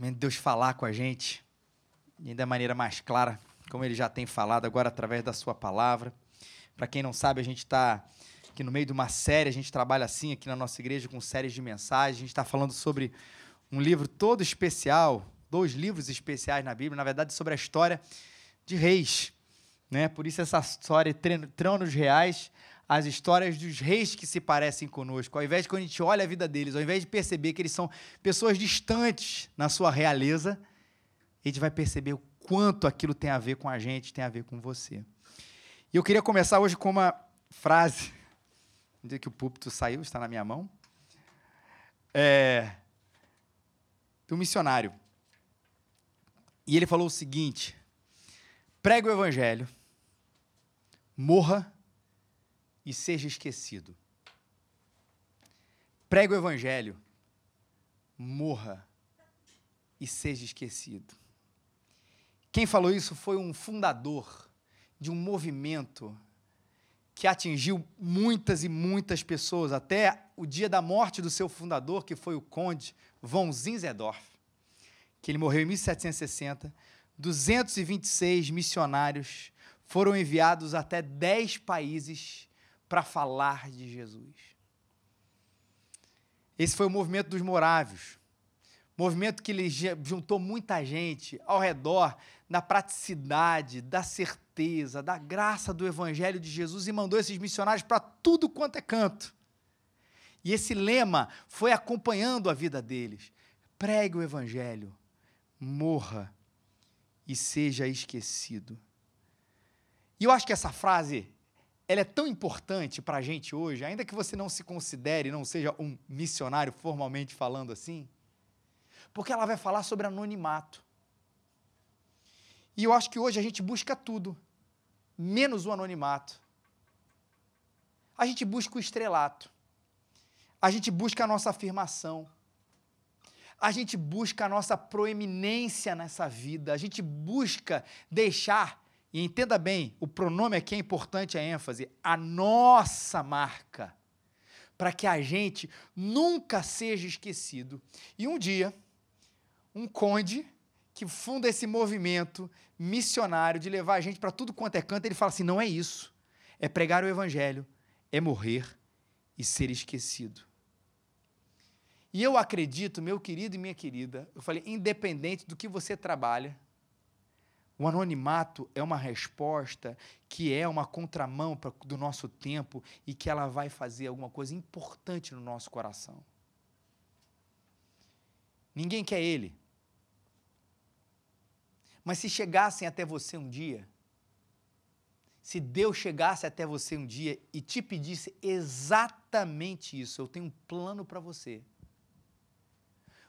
momento de Deus falar com a gente, e da maneira mais clara, como ele já tem falado agora através da sua palavra. Para quem não sabe, a gente está aqui no meio de uma série, a gente trabalha assim aqui na nossa igreja com séries de mensagens. A gente está falando sobre um livro todo especial, dois livros especiais na Bíblia, na verdade, sobre a história de reis. Né? Por isso, essa história Tronos Reais, as histórias dos reis que se parecem conosco. Ao invés de quando a gente olha a vida deles, ao invés de perceber que eles são pessoas distantes na sua realeza, a gente vai perceber o quanto aquilo tem a ver com a gente, tem a ver com você. E eu queria começar hoje com uma frase, dia que o púlpito saiu, está na minha mão, é, do missionário. E ele falou o seguinte: pregue o evangelho, morra e seja esquecido. Pregue o evangelho, morra e seja esquecido. Quem falou isso foi um fundador de um movimento que atingiu muitas e muitas pessoas, até o dia da morte do seu fundador, que foi o conde von Zinzendorf, que ele morreu em 1760. 226 missionários foram enviados até 10 países para falar de Jesus. Esse foi o movimento dos morávios. Movimento que ele juntou muita gente ao redor da praticidade, da certeza, da graça do Evangelho de Jesus e mandou esses missionários para tudo quanto é canto. E esse lema foi acompanhando a vida deles. Pregue o Evangelho, morra e seja esquecido. E eu acho que essa frase ela é tão importante para a gente hoje, ainda que você não se considere, não seja um missionário formalmente falando assim, porque ela vai falar sobre anonimato. E eu acho que hoje a gente busca tudo, menos o anonimato. A gente busca o estrelato. A gente busca a nossa afirmação. A gente busca a nossa proeminência nessa vida. A gente busca deixar, e entenda bem, o pronome aqui é importante a ênfase, a nossa marca, para que a gente nunca seja esquecido. E um dia, um conde que funda esse movimento missionário de levar a gente para tudo quanto é canto, ele fala assim: não é isso. É pregar o evangelho, é morrer e ser esquecido. E eu acredito, meu querido e minha querida, eu falei, independente do que você trabalha, o anonimato é uma resposta que é uma contramão pra, do nosso tempo e que ela vai fazer alguma coisa importante no nosso coração. Ninguém quer ele. Mas se chegassem até você um dia, se Deus chegasse até você um dia e te pedisse exatamente isso, eu tenho um plano para você,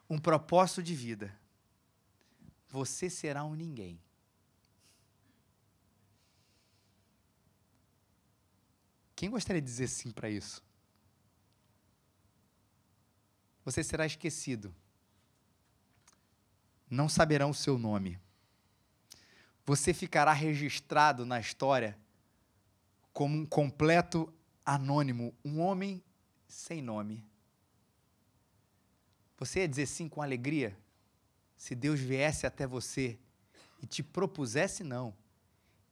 um propósito de vida, você será um ninguém. Quem gostaria de dizer sim para isso? Você será esquecido. Não saberão o seu nome você ficará registrado na história como um completo anônimo, um homem sem nome. Você ia dizer sim com alegria se Deus viesse até você e te propusesse não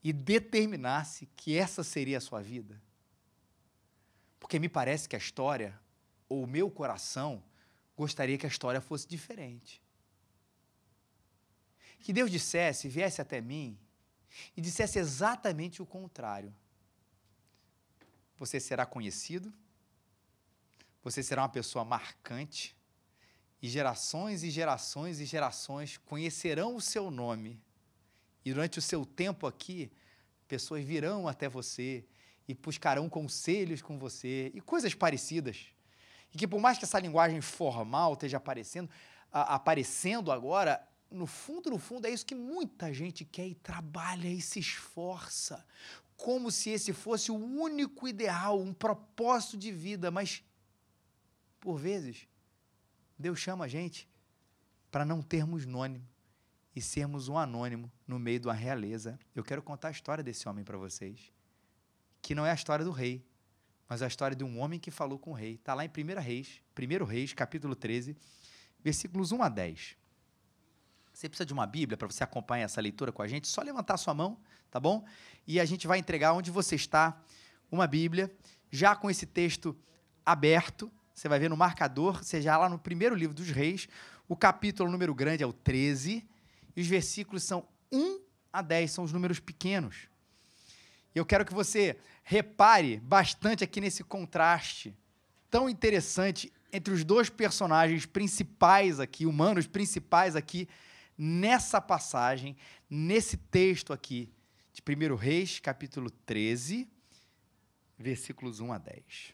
e determinasse que essa seria a sua vida? Porque me parece que a história, ou o meu coração, gostaria que a história fosse diferente que Deus dissesse, viesse até mim e dissesse exatamente o contrário. Você será conhecido, você será uma pessoa marcante, e gerações e gerações e gerações conhecerão o seu nome. E durante o seu tempo aqui, pessoas virão até você e buscarão conselhos com você e coisas parecidas. E que por mais que essa linguagem formal esteja aparecendo, a, aparecendo agora, no fundo, no fundo, é isso que muita gente quer e trabalha e se esforça, como se esse fosse o único ideal, um propósito de vida, mas, por vezes, Deus chama a gente para não termos nome e sermos um anônimo no meio de uma realeza. Eu quero contar a história desse homem para vocês, que não é a história do rei, mas a história de um homem que falou com o rei. Está lá em 1 Reis, 1 Reis, capítulo 13, versículos 1 a 10. Você precisa de uma Bíblia para você acompanhar essa leitura com a gente? Só levantar sua mão, tá bom? E a gente vai entregar onde você está uma Bíblia, já com esse texto aberto. Você vai ver no marcador, seja lá no primeiro livro dos Reis, o capítulo número grande é o 13, e os versículos são 1 a 10, são os números pequenos. E eu quero que você repare bastante aqui nesse contraste tão interessante entre os dois personagens principais aqui, humanos principais aqui, nessa passagem, nesse texto aqui, de 1 Reis, capítulo 13, versículos 1 a 10.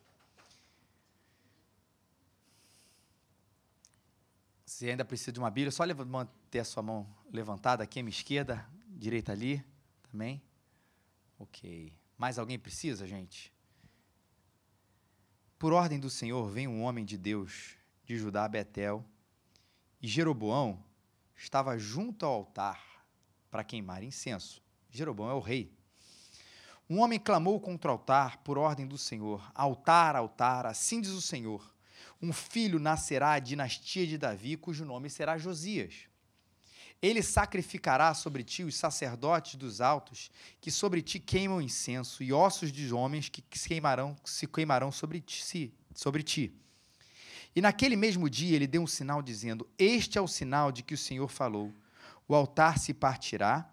Se ainda precisa de uma Bíblia, só manter a sua mão levantada aqui à minha esquerda, direita ali, também. Ok. Mais alguém precisa, gente? Por ordem do Senhor, vem um homem de Deus de Judá Betel, e Jeroboão estava junto ao altar para queimar incenso. Jeroboão é o rei. Um homem clamou contra o altar por ordem do Senhor: Altar, altar, assim diz o Senhor. Um filho nascerá à dinastia de Davi, cujo nome será Josias. Ele sacrificará sobre ti os sacerdotes dos altos, que sobre ti queimam incenso, e ossos de homens que se queimarão, se queimarão sobre ti, sobre ti. E naquele mesmo dia ele deu um sinal dizendo: Este é o sinal de que o Senhor falou: O altar se partirá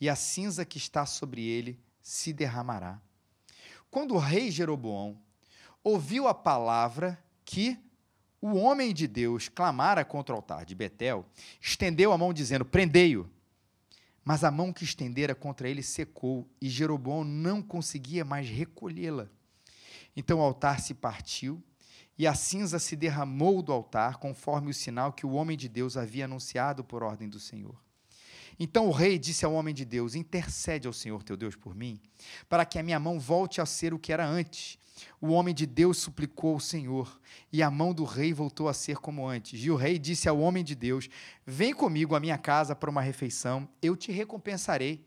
e a cinza que está sobre ele se derramará. Quando o rei Jeroboão ouviu a palavra que o homem de Deus clamara contra o altar de Betel, estendeu a mão dizendo: Prendei-o. Mas a mão que estendera contra ele secou e Jeroboão não conseguia mais recolhê-la. Então o altar se partiu e a cinza se derramou do altar, conforme o sinal que o homem de Deus havia anunciado por ordem do Senhor. Então o rei disse ao homem de Deus: Intercede ao Senhor teu Deus por mim, para que a minha mão volte a ser o que era antes. O homem de Deus suplicou ao Senhor, e a mão do rei voltou a ser como antes. E o rei disse ao homem de Deus: Vem comigo à minha casa para uma refeição, eu te recompensarei.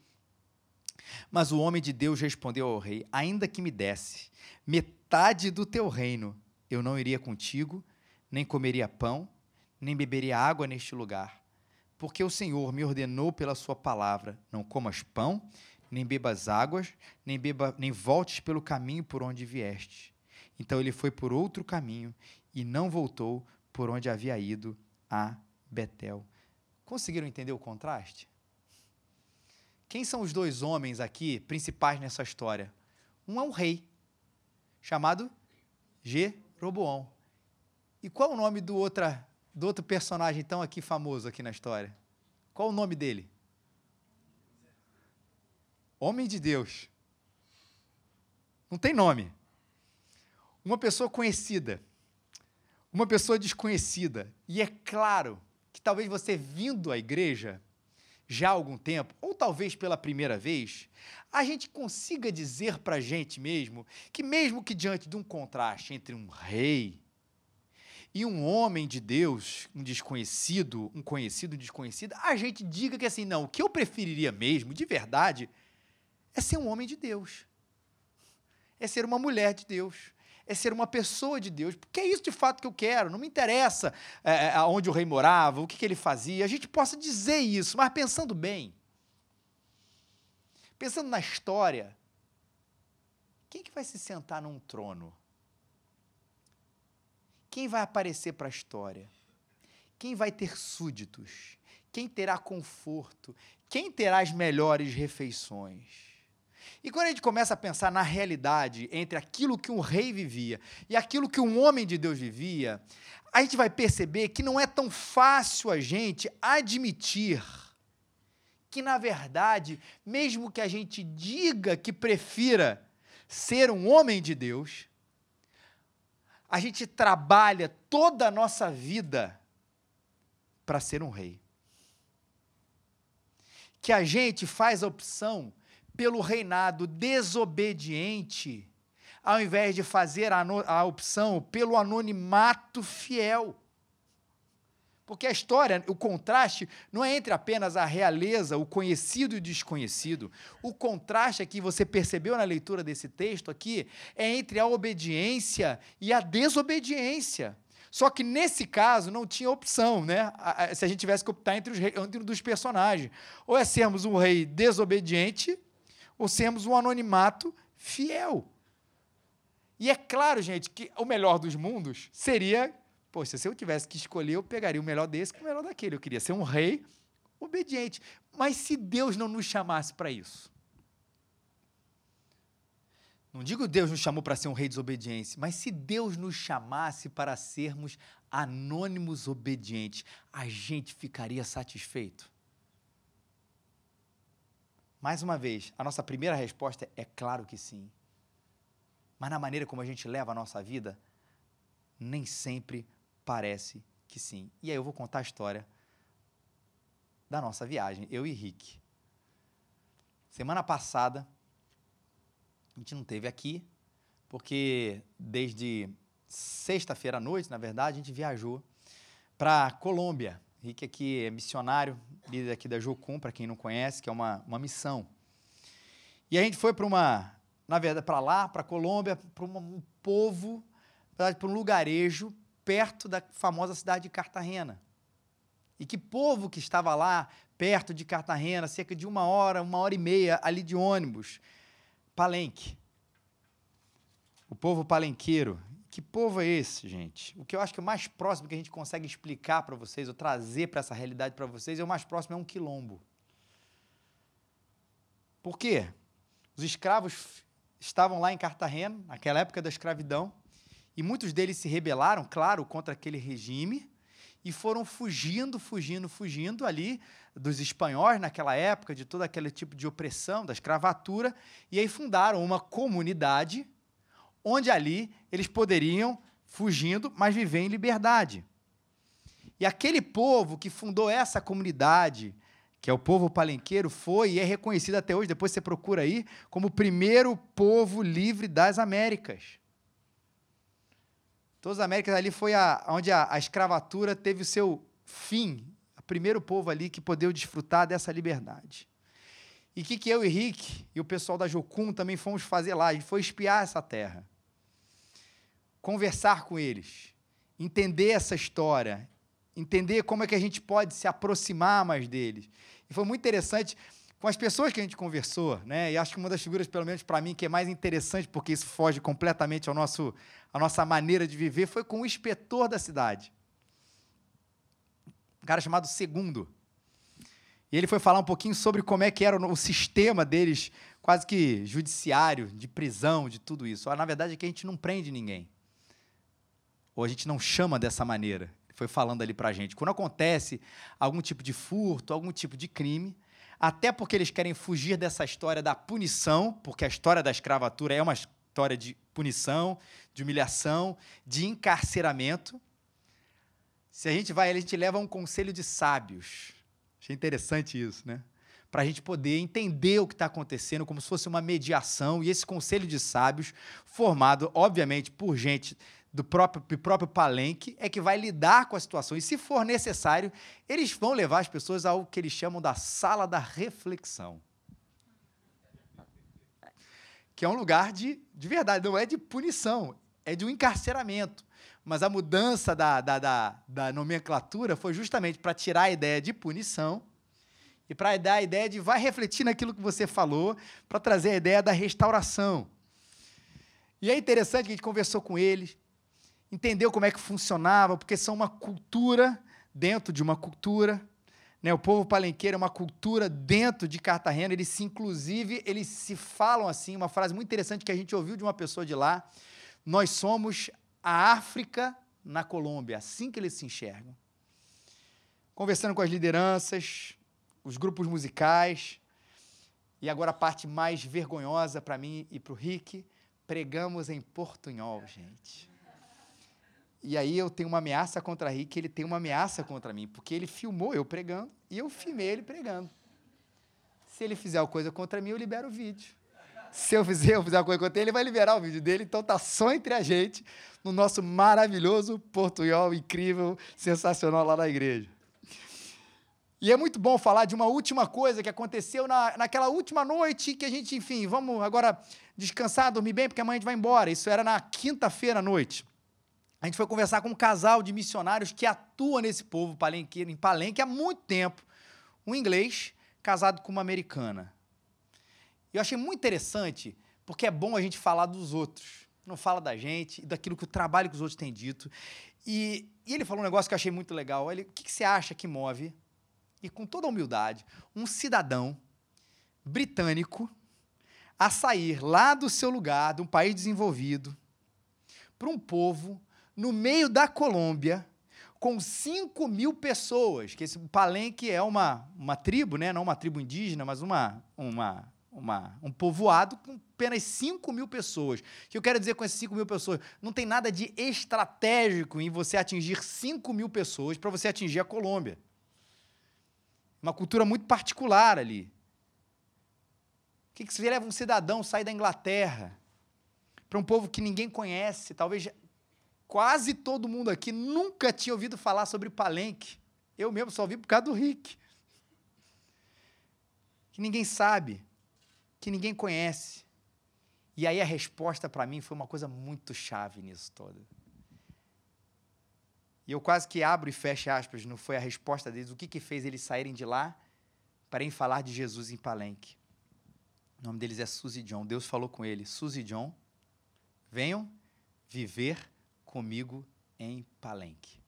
Mas o homem de Deus respondeu ao rei: Ainda que me desse metade do teu reino, eu não iria contigo, nem comeria pão, nem beberia água neste lugar. Porque o Senhor me ordenou pela sua palavra: não comas pão, nem bebas águas, nem, beba, nem voltes pelo caminho por onde vieste. Então ele foi por outro caminho e não voltou por onde havia ido a Betel. Conseguiram entender o contraste? Quem são os dois homens aqui principais nessa história? Um é um rei, chamado Jeroboão. E qual o nome do, outra, do outro personagem tão aqui famoso aqui na história? Qual o nome dele? Homem de Deus. Não tem nome. Uma pessoa conhecida. Uma pessoa desconhecida. E é claro que talvez você vindo à igreja já há algum tempo, ou talvez pela primeira vez, a gente consiga dizer para a gente mesmo que, mesmo que diante de um contraste entre um rei e um homem de Deus, um desconhecido, um conhecido desconhecido, a gente diga que assim, não, o que eu preferiria mesmo, de verdade, é ser um homem de Deus, é ser uma mulher de Deus, é ser uma pessoa de Deus, porque é isso de fato que eu quero. Não me interessa é, é aonde o rei morava, o que, que ele fazia. A gente possa dizer isso, mas pensando bem, pensando na história, quem que vai se sentar num trono? Quem vai aparecer para a história? Quem vai ter súditos? Quem terá conforto? Quem terá as melhores refeições? E quando a gente começa a pensar na realidade entre aquilo que um rei vivia e aquilo que um homem de Deus vivia, a gente vai perceber que não é tão fácil a gente admitir que, na verdade, mesmo que a gente diga que prefira ser um homem de Deus, a gente trabalha toda a nossa vida para ser um rei. Que a gente faz a opção pelo reinado desobediente, ao invés de fazer a, a opção pelo anonimato fiel. Porque a história, o contraste, não é entre apenas a realeza, o conhecido e o desconhecido. O contraste que você percebeu na leitura desse texto aqui é entre a obediência e a desobediência. Só que nesse caso não tinha opção, né? Se a gente tivesse que optar entre os entre dos personagens. Ou é sermos um rei desobediente, ou sermos um anonimato fiel. E é claro, gente, que o melhor dos mundos seria. Poxa, se eu tivesse que escolher, eu pegaria o melhor desse com o melhor daquele. Eu queria ser um rei obediente. Mas se Deus não nos chamasse para isso? Não digo Deus nos chamou para ser um rei desobediente, mas se Deus nos chamasse para sermos anônimos obedientes, a gente ficaria satisfeito? Mais uma vez, a nossa primeira resposta é claro que sim. Mas na maneira como a gente leva a nossa vida, nem sempre parece que sim. E aí eu vou contar a história da nossa viagem, eu e Rick. Semana passada, a gente não teve aqui, porque desde sexta-feira à noite, na verdade, a gente viajou para Colômbia. Rick aqui é missionário, líder aqui da Jocum, para quem não conhece, que é uma, uma missão. E a gente foi para uma, na verdade, para lá, para Colômbia, para um povo, para um lugarejo perto da famosa cidade de Cartagena. E que povo que estava lá, perto de Cartagena, cerca de uma hora, uma hora e meia ali de ônibus. Palenque. O povo palenqueiro. Que povo é esse, gente? O que eu acho que é o mais próximo que a gente consegue explicar para vocês, ou trazer para essa realidade para vocês, é o mais próximo é um quilombo. Por quê? Os escravos estavam lá em Cartagena, naquela época da escravidão, e muitos deles se rebelaram, claro, contra aquele regime, e foram fugindo, fugindo, fugindo ali dos espanhóis naquela época, de todo aquele tipo de opressão, da escravatura, e aí fundaram uma comunidade onde ali eles poderiam, fugindo, mas viver em liberdade. E aquele povo que fundou essa comunidade, que é o povo palenqueiro, foi e é reconhecido até hoje, depois você procura aí, como o primeiro povo livre das Américas. Todas as Américas ali foi a, onde a, a escravatura teve o seu fim, primeiro povo ali que podeu desfrutar dessa liberdade. E o que, que eu e Rick e o pessoal da Jocum também fomos fazer lá? A gente foi espiar essa terra, conversar com eles, entender essa história, entender como é que a gente pode se aproximar mais deles. E foi muito interessante com as pessoas que a gente conversou, né? E acho que uma das figuras, pelo menos para mim, que é mais interessante, porque isso foge completamente ao nosso, à nossa maneira de viver, foi com o inspetor da cidade um cara chamado Segundo. E ele foi falar um pouquinho sobre como é que era o, sistema deles, quase que judiciário, de prisão, de tudo isso. Na verdade é que a gente não prende ninguém. Ou a gente não chama dessa maneira. Foi falando ali pra gente. Quando acontece algum tipo de furto, algum tipo de crime, até porque eles querem fugir dessa história da punição, porque a história da escravatura é uma história de punição, de humilhação, de encarceramento. Se a gente vai, a gente leva um conselho de sábios. Achei interessante isso, né? Para a gente poder entender o que está acontecendo, como se fosse uma mediação, e esse conselho de sábios, formado, obviamente, por gente do próprio, do próprio palenque, é que vai lidar com a situação. E se for necessário, eles vão levar as pessoas ao que eles chamam da sala da reflexão. Que é um lugar de, de verdade, não é de punição, é de um encarceramento mas a mudança da, da, da, da nomenclatura foi justamente para tirar a ideia de punição e para dar a ideia de vai refletir naquilo que você falou, para trazer a ideia da restauração. E é interessante que a gente conversou com eles, entendeu como é que funcionava, porque são uma cultura dentro de uma cultura. Né? O povo palenqueiro é uma cultura dentro de Cartagena. Eles se, inclusive, eles se falam assim, uma frase muito interessante que a gente ouviu de uma pessoa de lá. Nós somos a África na Colômbia, assim que eles se enxergam. Conversando com as lideranças, os grupos musicais, e agora a parte mais vergonhosa para mim e para o Rick, pregamos em portunhol, gente. E aí eu tenho uma ameaça contra Rick, ele tem uma ameaça contra mim, porque ele filmou eu pregando e eu filmei ele pregando. Se ele fizer alguma coisa contra mim, eu libero o vídeo. Se eu fizer, eu fizer uma coisa contra ele, ele vai liberar o vídeo dele, então tá só entre a gente no nosso maravilhoso portunhol incrível, sensacional lá na igreja. E é muito bom falar de uma última coisa que aconteceu na, naquela última noite que a gente, enfim, vamos agora descansar, dormir bem, porque amanhã a gente vai embora. Isso era na quinta-feira à noite. A gente foi conversar com um casal de missionários que atua nesse povo palenqueiro, em Palenque há muito tempo. Um inglês casado com uma americana. E eu achei muito interessante, porque é bom a gente falar dos outros. Não fala da gente e daquilo que o trabalho que os outros têm dito. E, e ele falou um negócio que eu achei muito legal. Ele, o que, que você acha que move, e com toda humildade, um cidadão britânico a sair lá do seu lugar, de um país desenvolvido, para um povo no meio da Colômbia, com 5 mil pessoas, que esse Palenque é uma, uma tribo, né? não uma tribo indígena, mas uma, uma, uma, um povoado com apenas 5 mil pessoas. O que eu quero dizer com essas 5 mil pessoas? Não tem nada de estratégico em você atingir 5 mil pessoas para você atingir a Colômbia. Uma cultura muito particular ali. O que, que se leva um cidadão sair da Inglaterra para um povo que ninguém conhece, talvez quase todo mundo aqui nunca tinha ouvido falar sobre Palenque. Eu mesmo só ouvi por causa do Rick. Que ninguém sabe, que ninguém conhece. E aí a resposta para mim foi uma coisa muito chave nisso todo. E eu quase que abro e fecho aspas, não foi a resposta deles. O que, que fez eles saírem de lá para ir falar de Jesus em Palenque? O nome deles é Suzy John. Deus falou com ele: Suzy John, venham viver comigo em Palenque.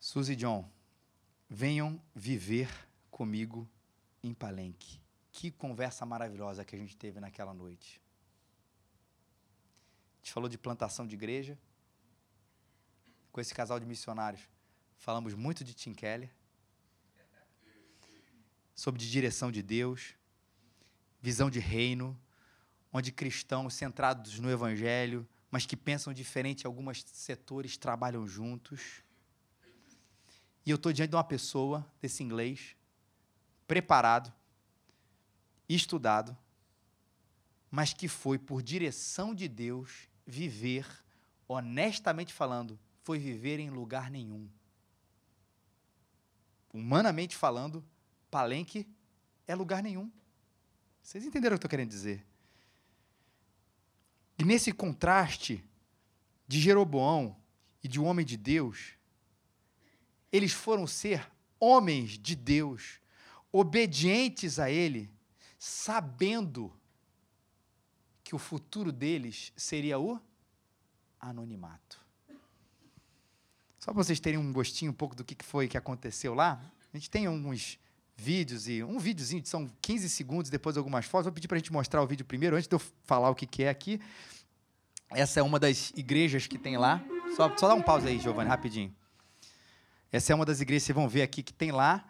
Suzy John, venham viver comigo em Palenque. Que conversa maravilhosa que a gente teve naquela noite. A gente falou de plantação de igreja. Com esse casal de missionários, falamos muito de Tim Keller. Sobre direção de Deus, visão de reino, onde cristãos centrados no evangelho, mas que pensam diferente alguns setores, trabalham juntos. E eu estou diante de uma pessoa, desse inglês, preparado, estudado, mas que foi, por direção de Deus, viver, honestamente falando, foi viver em lugar nenhum. Humanamente falando, Palenque é lugar nenhum. Vocês entenderam o que eu estou querendo dizer? E nesse contraste de Jeroboão e de um homem de Deus, eles foram ser homens de Deus, obedientes a Ele, sabendo que o futuro deles seria o anonimato. Só para vocês terem um gostinho um pouco do que foi que aconteceu lá, a gente tem alguns vídeos e um videozinho de são 15 segundos depois algumas fotos. Vou pedir para a gente mostrar o vídeo primeiro antes de eu falar o que, que é aqui. Essa é uma das igrejas que tem lá. Só, só dá um pause aí, Giovanni, rapidinho. Essa é uma das igrejas que vocês vão ver aqui que tem lá.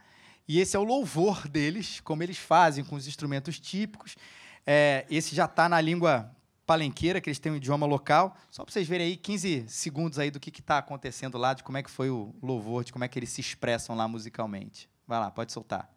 E esse é o louvor deles, como eles fazem com os instrumentos típicos. É, esse já está na língua palenqueira, que eles têm um idioma local. Só para vocês verem aí 15 segundos aí do que está acontecendo lá, de como é que foi o louvor, de como é que eles se expressam lá musicalmente. Vai lá, pode soltar.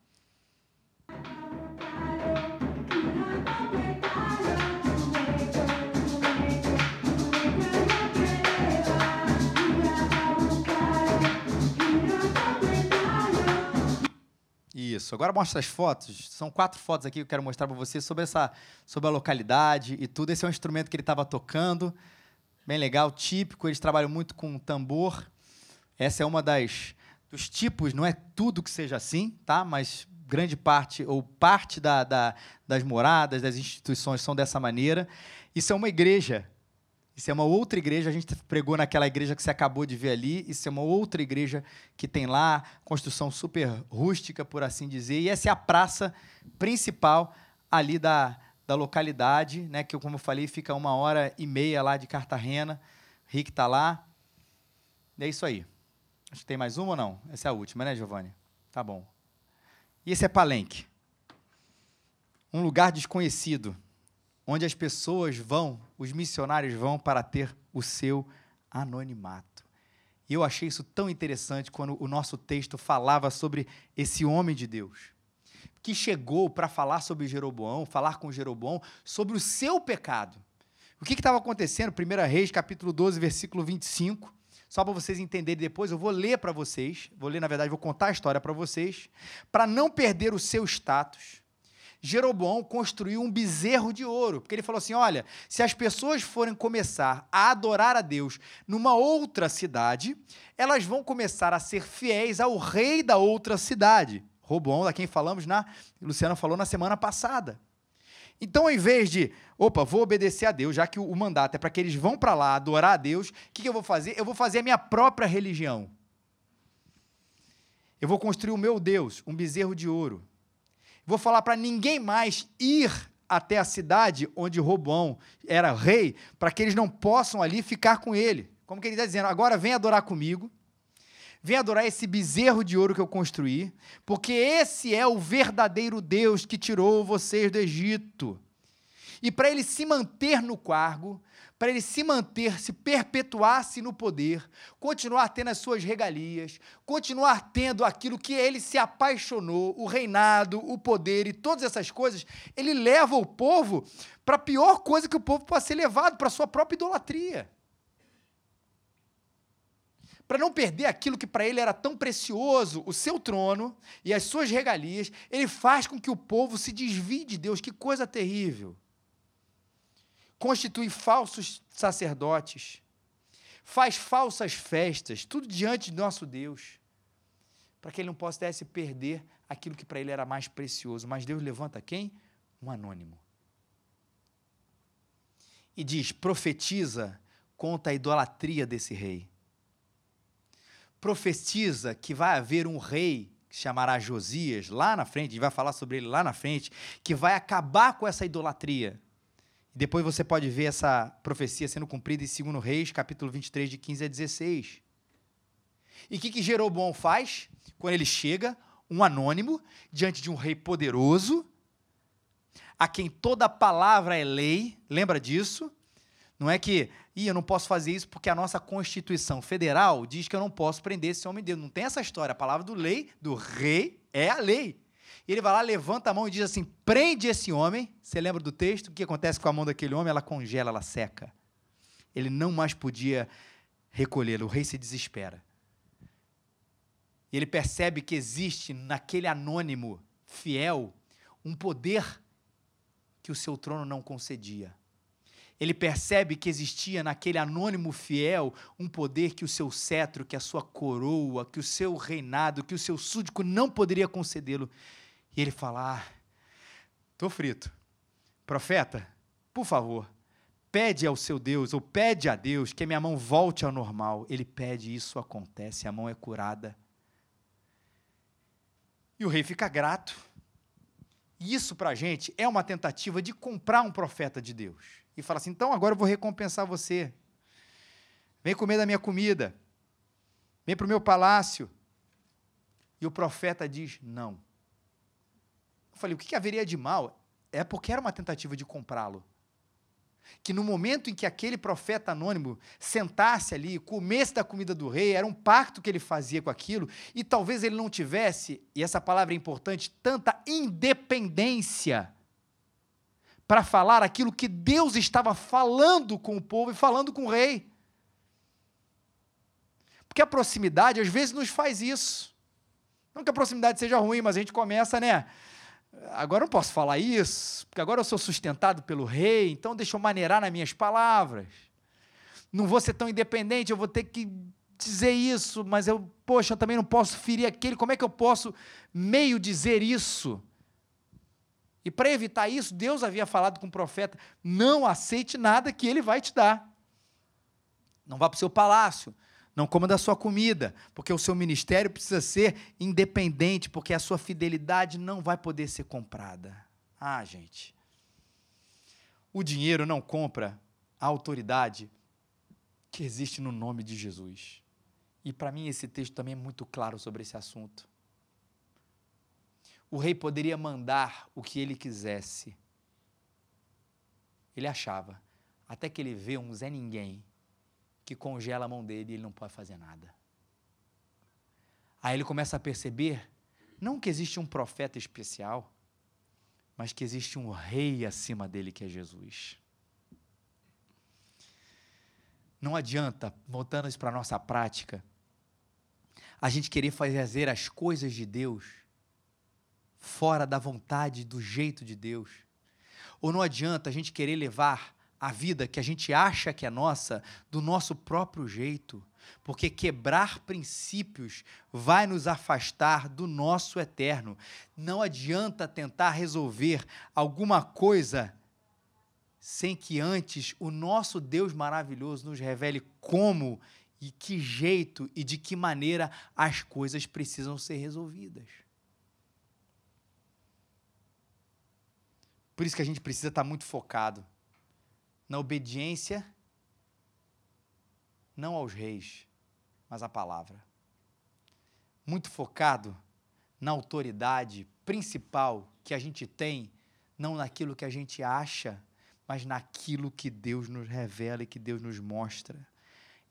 Isso. Agora mostra as fotos. São quatro fotos aqui que eu quero mostrar para você sobre essa, sobre a localidade e tudo. Esse é um instrumento que ele estava tocando, bem legal, típico. Eles trabalham muito com tambor. Essa é uma das dos tipos. Não é tudo que seja assim, tá? Mas grande parte ou parte da, da, das moradas, das instituições são dessa maneira. Isso é uma igreja isso é uma outra igreja, a gente pregou naquela igreja que você acabou de ver ali. Isso é uma outra igreja que tem lá, construção super rústica, por assim dizer. E essa é a praça principal ali da, da localidade, né? Que, como eu falei, fica uma hora e meia lá de Cartagena. Rick está lá. E é isso aí. Acho que tem mais uma ou não? Essa é a última, né, Giovanni? Tá bom. E esse é Palenque. Um lugar desconhecido onde as pessoas vão, os missionários vão para ter o seu anonimato. E eu achei isso tão interessante quando o nosso texto falava sobre esse homem de Deus, que chegou para falar sobre Jeroboão, falar com Jeroboão sobre o seu pecado. O que estava acontecendo? 1 Reis, capítulo 12, versículo 25. Só para vocês entenderem depois, eu vou ler para vocês, vou ler, na verdade, vou contar a história para vocês, para não perder o seu status Jeroboão construiu um bezerro de ouro, porque ele falou assim: olha, se as pessoas forem começar a adorar a Deus numa outra cidade, elas vão começar a ser fiéis ao rei da outra cidade. Roboão, da quem falamos na. Luciano falou na semana passada. Então, ao invés de, opa, vou obedecer a Deus, já que o mandato é para que eles vão para lá adorar a Deus, o que, que eu vou fazer? Eu vou fazer a minha própria religião. Eu vou construir o meu Deus, um bezerro de ouro. Vou falar para ninguém mais ir até a cidade onde Robão era rei, para que eles não possam ali ficar com ele. Como que ele está dizendo? Agora vem adorar comigo, vem adorar esse bezerro de ouro que eu construí, porque esse é o verdadeiro Deus que tirou vocês do Egito. E para ele se manter no cargo, para ele se manter, se perpetuar-se no poder, continuar tendo as suas regalias, continuar tendo aquilo que ele se apaixonou, o reinado, o poder e todas essas coisas, ele leva o povo para a pior coisa que o povo pode ser levado, para a sua própria idolatria. Para não perder aquilo que para ele era tão precioso, o seu trono e as suas regalias, ele faz com que o povo se desvie de Deus. Que coisa terrível! constitui falsos sacerdotes, faz falsas festas, tudo diante de nosso Deus, para que ele não possa se perder aquilo que para ele era mais precioso. Mas Deus levanta quem? Um anônimo. E diz: profetiza contra a idolatria desse rei. Profetiza que vai haver um rei que chamará Josias lá na frente, gente vai falar sobre ele lá na frente, que vai acabar com essa idolatria depois você pode ver essa profecia sendo cumprida em 2 Reis, capítulo 23, de 15 a 16. E o que, que Jeroboão faz? Quando ele chega, um anônimo, diante de um rei poderoso, a quem toda palavra é lei, lembra disso? Não é que, Ih, eu não posso fazer isso porque a nossa Constituição Federal diz que eu não posso prender esse homem de Deus. Não tem essa história. A palavra do lei, do rei, é a lei. E ele vai lá, levanta a mão e diz assim: prende esse homem. Você lembra do texto? O que acontece com a mão daquele homem? Ela congela, ela seca. Ele não mais podia recolhê-lo. O rei se desespera. E ele percebe que existe naquele anônimo fiel um poder que o seu trono não concedia. Ele percebe que existia naquele anônimo fiel um poder que o seu cetro, que a sua coroa, que o seu reinado, que o seu súdico não poderia concedê-lo. E ele fala: ah, estou frito. Profeta, por favor, pede ao seu Deus, ou pede a Deus que a minha mão volte ao normal. Ele pede, isso acontece, a mão é curada. E o rei fica grato. Isso para a gente é uma tentativa de comprar um profeta de Deus. E fala assim: então agora eu vou recompensar você. Vem comer da minha comida. Vem para o meu palácio. E o profeta diz: não. Eu falei, o que, haveria de mal? É porque era uma tentativa de comprá-lo. Que no momento em que aquele profeta anônimo sentasse ali, comesse da comida do rei, era um pacto que ele fazia com aquilo, e talvez ele não tivesse, e essa palavra é importante, tanta independência para falar aquilo que Deus estava falando com o povo e falando com o rei. Porque a proximidade às vezes nos faz isso. Não que a proximidade seja ruim, mas a gente começa, né? agora eu não posso falar isso, porque agora eu sou sustentado pelo rei, então deixa eu maneirar nas minhas palavras. Não vou ser tão independente, eu vou ter que dizer isso, mas eu, poxa, eu também não posso ferir aquele, como é que eu posso meio dizer isso? E para evitar isso, Deus havia falado com o profeta: não aceite nada que ele vai te dar. Não vá para o seu palácio, não coma da sua comida, porque o seu ministério precisa ser independente, porque a sua fidelidade não vai poder ser comprada. Ah, gente. O dinheiro não compra a autoridade que existe no nome de Jesus. E para mim esse texto também é muito claro sobre esse assunto. O rei poderia mandar o que ele quisesse. Ele achava, até que ele vê um Zé Ninguém que congela a mão dele e ele não pode fazer nada. Aí ele começa a perceber, não que existe um profeta especial, mas que existe um rei acima dele que é Jesus. Não adianta, voltando isso para a nossa prática, a gente querer fazer as coisas de Deus fora da vontade, do jeito de Deus. Ou não adianta a gente querer levar a vida que a gente acha que é nossa do nosso próprio jeito, porque quebrar princípios vai nos afastar do nosso eterno. Não adianta tentar resolver alguma coisa sem que antes o nosso Deus maravilhoso nos revele como e que jeito e de que maneira as coisas precisam ser resolvidas. Por isso que a gente precisa estar muito focado na obediência, não aos reis, mas à palavra. Muito focado na autoridade principal que a gente tem, não naquilo que a gente acha, mas naquilo que Deus nos revela e que Deus nos mostra.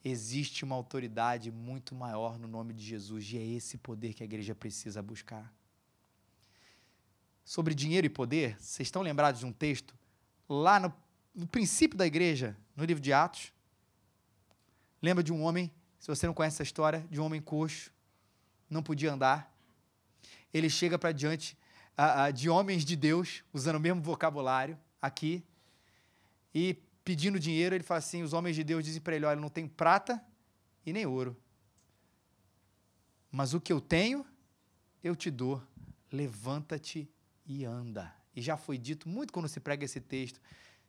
Existe uma autoridade muito maior no nome de Jesus e é esse poder que a igreja precisa buscar. Sobre dinheiro e poder, vocês estão lembrados de um texto lá no no princípio da igreja, no livro de Atos, lembra de um homem, se você não conhece essa história, de um homem coxo, não podia andar. Ele chega para diante uh, uh, de homens de Deus, usando o mesmo vocabulário aqui, e pedindo dinheiro, ele fala assim: os homens de Deus dizem para ele: olha, não tenho prata e nem ouro, mas o que eu tenho, eu te dou. Levanta-te e anda. E já foi dito muito quando se prega esse texto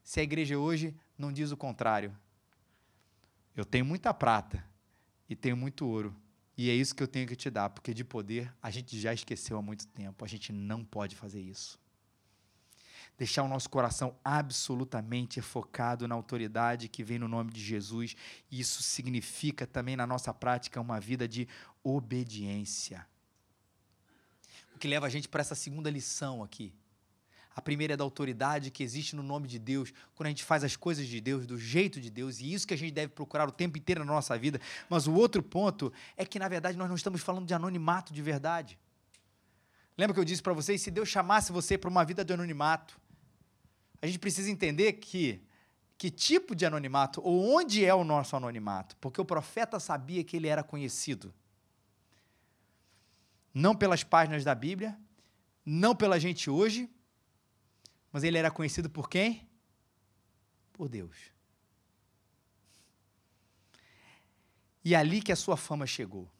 se a igreja hoje não diz o contrário. Eu tenho muita prata e tenho muito ouro. E é isso que eu tenho que te dar, porque de poder a gente já esqueceu há muito tempo. A gente não pode fazer isso. Deixar o nosso coração absolutamente focado na autoridade que vem no nome de Jesus. Isso significa também na nossa prática uma vida de obediência. Que leva a gente para essa segunda lição aqui. A primeira é da autoridade que existe no nome de Deus, quando a gente faz as coisas de Deus, do jeito de Deus, e isso que a gente deve procurar o tempo inteiro na nossa vida. Mas o outro ponto é que, na verdade, nós não estamos falando de anonimato de verdade. Lembra que eu disse para vocês? Se Deus chamasse você para uma vida de anonimato, a gente precisa entender que que tipo de anonimato ou onde é o nosso anonimato, porque o profeta sabia que ele era conhecido. Não pelas páginas da Bíblia, não pela gente hoje, mas ele era conhecido por quem? Por Deus. E é ali que a sua fama chegou.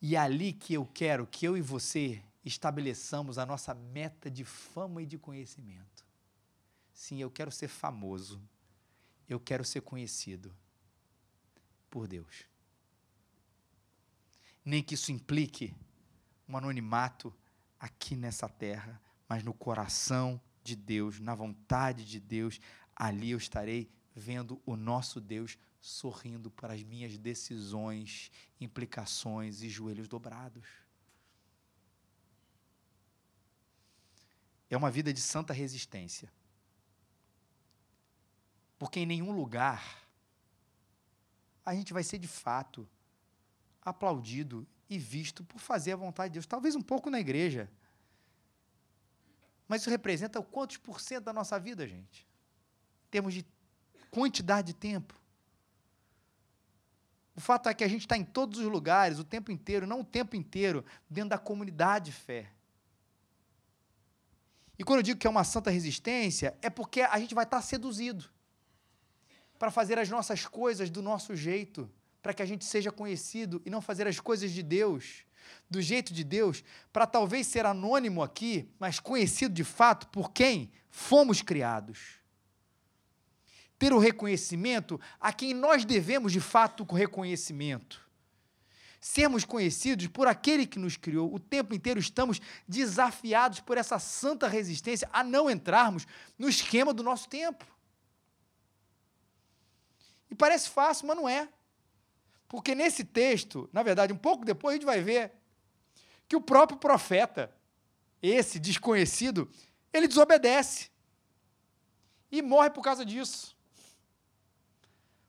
E é ali que eu quero que eu e você estabeleçamos a nossa meta de fama e de conhecimento. Sim, eu quero ser famoso. Eu quero ser conhecido por Deus. Nem que isso implique um anonimato aqui nessa terra, mas no coração de Deus, na vontade de Deus, ali eu estarei vendo o nosso Deus sorrindo para as minhas decisões, implicações e joelhos dobrados. É uma vida de santa resistência. Porque em nenhum lugar a gente vai ser de fato aplaudido e visto por fazer a vontade de Deus. Talvez um pouco na igreja, mas isso representa quantos por cento da nossa vida, gente? Em termos de quantidade de tempo. O fato é que a gente está em todos os lugares, o tempo inteiro, não o tempo inteiro, dentro da comunidade de fé. E quando eu digo que é uma santa resistência, é porque a gente vai estar tá seduzido para fazer as nossas coisas do nosso jeito, para que a gente seja conhecido e não fazer as coisas de Deus do jeito de Deus, para talvez ser anônimo aqui, mas conhecido de fato por quem fomos criados. Ter o reconhecimento a quem nós devemos de fato o reconhecimento. Sermos conhecidos por aquele que nos criou. O tempo inteiro estamos desafiados por essa santa resistência a não entrarmos no esquema do nosso tempo. E parece fácil, mas não é. Porque nesse texto, na verdade, um pouco depois a gente vai ver que o próprio profeta, esse desconhecido, ele desobedece e morre por causa disso.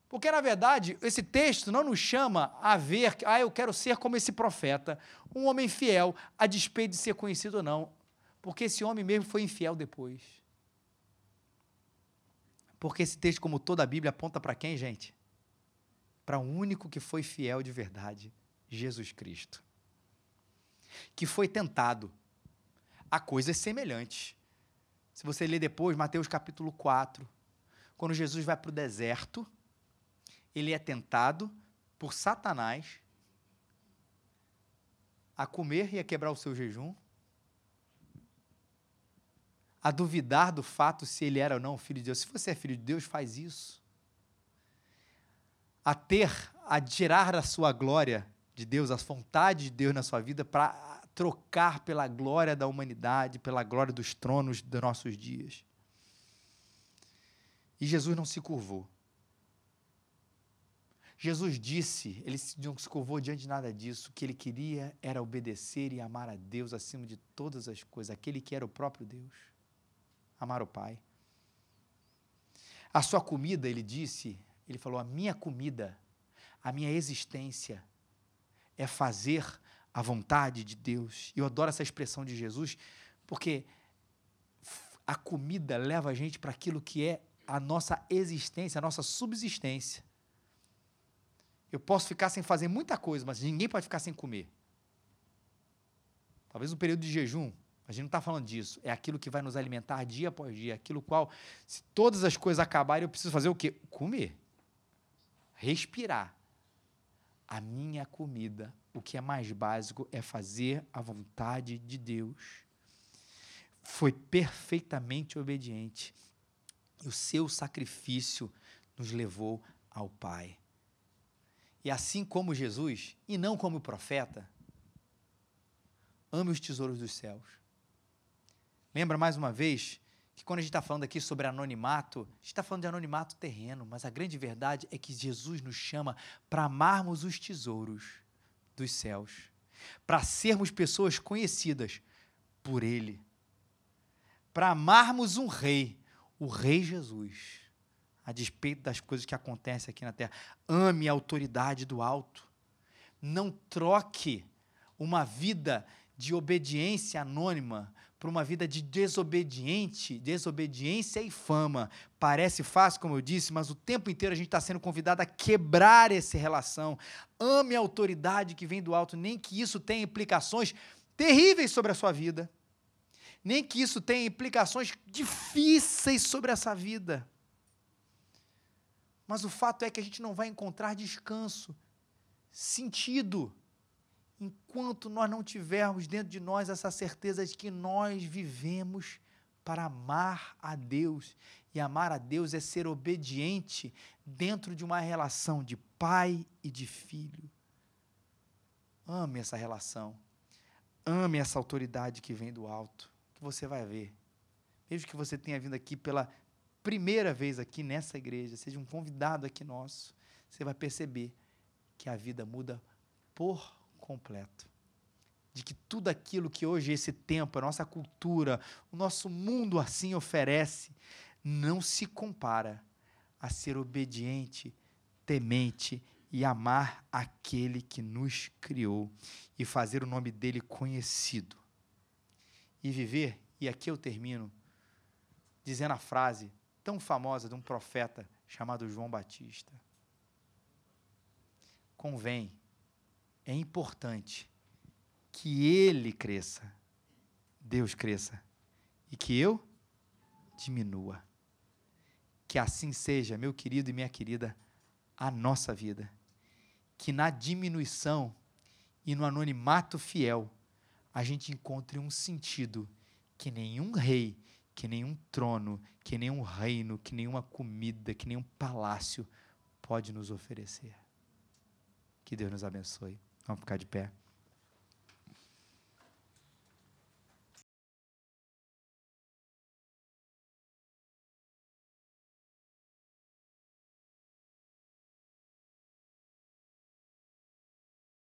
Porque, na verdade, esse texto não nos chama a ver, ah, eu quero ser como esse profeta, um homem fiel, a despeito de ser conhecido ou não. Porque esse homem mesmo foi infiel depois. Porque esse texto, como toda a Bíblia, aponta para quem, gente? Para o único que foi fiel de verdade, Jesus Cristo que foi tentado há coisas semelhantes. Se você ler depois, Mateus capítulo 4, quando Jesus vai para o deserto, ele é tentado por Satanás a comer e a quebrar o seu jejum, a duvidar do fato se ele era ou não filho de Deus. Se você é filho de Deus, faz isso. A ter, a tirar a sua glória de Deus, a vontade de Deus na sua vida para trocar pela glória da humanidade, pela glória dos tronos dos nossos dias. E Jesus não se curvou. Jesus disse, ele não se curvou diante de nada disso, o que ele queria era obedecer e amar a Deus acima de todas as coisas, aquele que era o próprio Deus amar o Pai. A sua comida, ele disse, ele falou: a minha comida, a minha existência é fazer a vontade de Deus. Eu adoro essa expressão de Jesus, porque a comida leva a gente para aquilo que é a nossa existência, a nossa subsistência. Eu posso ficar sem fazer muita coisa, mas ninguém pode ficar sem comer. Talvez um período de jejum, a gente não está falando disso. É aquilo que vai nos alimentar dia após dia. Aquilo qual, se todas as coisas acabarem, eu preciso fazer o quê? Comer. Respirar. A minha comida, o que é mais básico, é fazer a vontade de Deus. Foi perfeitamente obediente. E o seu sacrifício nos levou ao Pai. E assim como Jesus, e não como o profeta, ame os tesouros dos céus Lembra mais uma vez que quando a gente está falando aqui sobre anonimato, a gente está falando de anonimato terreno, mas a grande verdade é que Jesus nos chama para amarmos os tesouros dos céus, para sermos pessoas conhecidas por Ele, para amarmos um rei, o Rei Jesus, a despeito das coisas que acontecem aqui na terra. Ame a autoridade do alto. Não troque uma vida de obediência anônima para uma vida de desobediente, desobediência e fama. Parece fácil, como eu disse, mas o tempo inteiro a gente está sendo convidado a quebrar essa relação. Ame a autoridade que vem do alto, nem que isso tenha implicações terríveis sobre a sua vida, nem que isso tenha implicações difíceis sobre essa vida. Mas o fato é que a gente não vai encontrar descanso, sentido, enquanto nós não tivermos dentro de nós essa certeza de que nós vivemos para amar a Deus. E amar a Deus é ser obediente dentro de uma relação de pai e de filho. Ame essa relação. Ame essa autoridade que vem do alto, que você vai ver. Mesmo que você tenha vindo aqui pela primeira vez aqui nessa igreja, seja um convidado aqui nosso, você vai perceber que a vida muda por completo. De que tudo aquilo que hoje esse tempo, a nossa cultura, o nosso mundo assim oferece, não se compara a ser obediente, temente e amar aquele que nos criou e fazer o nome dele conhecido. E viver, e aqui eu termino, dizendo a frase tão famosa de um profeta chamado João Batista. Convém é importante que ele cresça, Deus cresça, e que eu diminua. Que assim seja, meu querido e minha querida, a nossa vida. Que na diminuição e no anonimato fiel, a gente encontre um sentido que nenhum rei, que nenhum trono, que nenhum reino, que nenhuma comida, que nenhum palácio pode nos oferecer. Que Deus nos abençoe. Vamos ficar de pé.